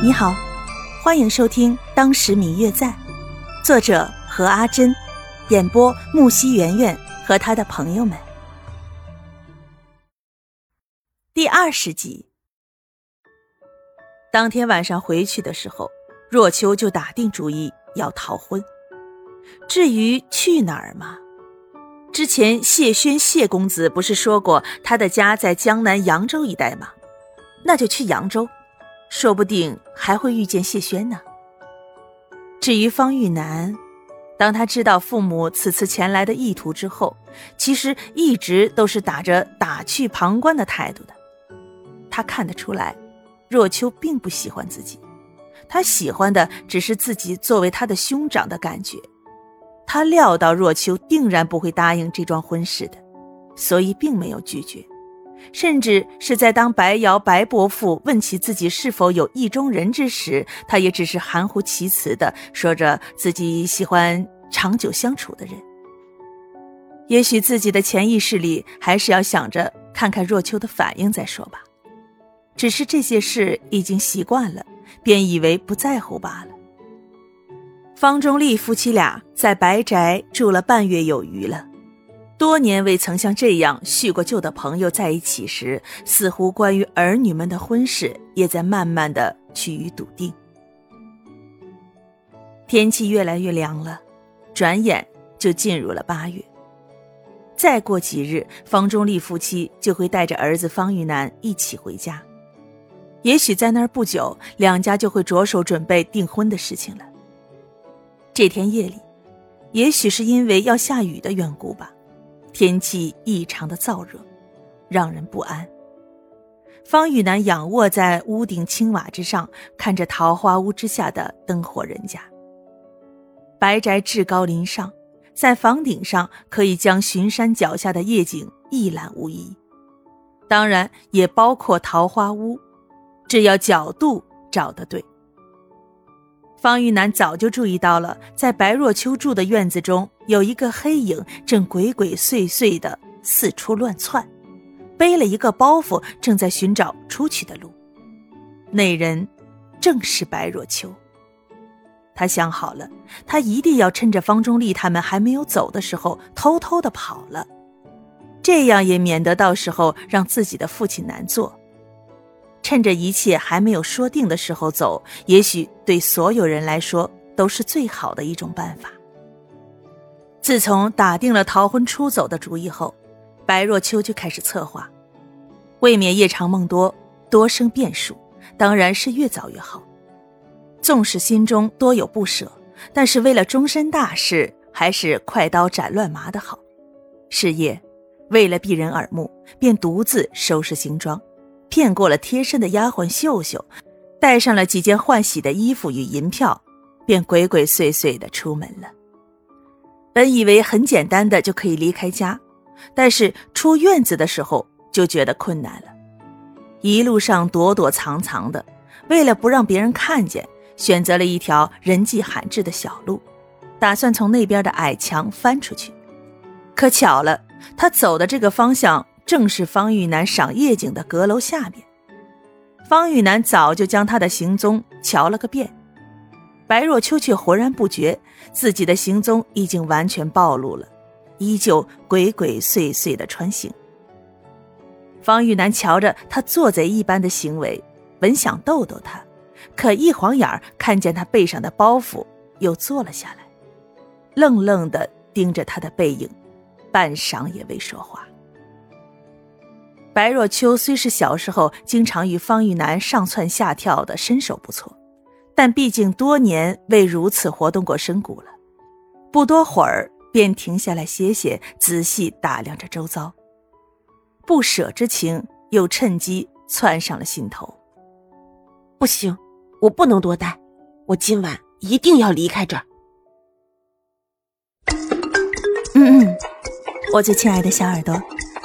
你好，欢迎收听《当时明月在》，作者何阿珍，演播木西圆圆和他的朋友们。第二十集，当天晚上回去的时候，若秋就打定主意要逃婚。至于去哪儿嘛，之前谢轩谢公子不是说过他的家在江南扬州一带吗？那就去扬州。说不定还会遇见谢轩呢。至于方玉楠，当他知道父母此次前来的意图之后，其实一直都是打着打趣旁观的态度的。他看得出来，若秋并不喜欢自己，他喜欢的只是自己作为他的兄长的感觉。他料到若秋定然不会答应这桩婚事的，所以并没有拒绝。甚至是在当白瑶白伯父问起自己是否有意中人之时，他也只是含糊其辞的说着自己喜欢长久相处的人。也许自己的潜意识里还是要想着看看若秋的反应再说吧。只是这些事已经习惯了，便以为不在乎罢了。方中立夫妻俩在白宅住了半月有余了。多年未曾像这样叙过旧的朋友在一起时，似乎关于儿女们的婚事也在慢慢的趋于笃定。天气越来越凉了，转眼就进入了八月。再过几日，方中立夫妻就会带着儿子方玉楠一起回家。也许在那儿不久，两家就会着手准备订婚的事情了。这天夜里，也许是因为要下雨的缘故吧。天气异常的燥热，让人不安。方玉楠仰卧在屋顶青瓦之上，看着桃花屋之下的灯火人家。白宅至高临上，在房顶上可以将巡山脚下的夜景一览无遗，当然也包括桃花屋，只要角度找得对。方玉楠早就注意到了，在白若秋住的院子中，有一个黑影正鬼鬼祟祟的四处乱窜，背了一个包袱，正在寻找出去的路。那人正是白若秋。他想好了，他一定要趁着方中立他们还没有走的时候，偷偷的跑了，这样也免得到时候让自己的父亲难做。趁着一切还没有说定的时候走，也许对所有人来说都是最好的一种办法。自从打定了逃婚出走的主意后，白若秋就开始策划，未免夜长梦多，多生变数，当然是越早越好。纵使心中多有不舍，但是为了终身大事，还是快刀斩乱麻的好。是夜，为了避人耳目，便独自收拾行装。骗过了贴身的丫鬟秀秀，带上了几件换洗的衣服与银票，便鬼鬼祟祟的出门了。本以为很简单的就可以离开家，但是出院子的时候就觉得困难了。一路上躲躲藏藏的，为了不让别人看见，选择了一条人迹罕至的小路，打算从那边的矮墙翻出去。可巧了，他走的这个方向。正是方玉楠赏夜景的阁楼下面，方玉楠早就将他的行踪瞧了个遍，白若秋却浑然不觉自己的行踪已经完全暴露了，依旧鬼鬼祟祟的穿行。方玉楠瞧着他做贼一般的行为，本想逗逗他，可一晃眼看见他背上的包袱，又坐了下来，愣愣的盯着他的背影，半晌也未说话。白若秋虽是小时候经常与方玉楠上蹿下跳的身手不错，但毕竟多年未如此活动过身骨了。不多会儿便停下来歇歇，仔细打量着周遭，不舍之情又趁机窜上了心头。不行，我不能多待，我今晚一定要离开这儿。嗯嗯，我最亲爱的小耳朵。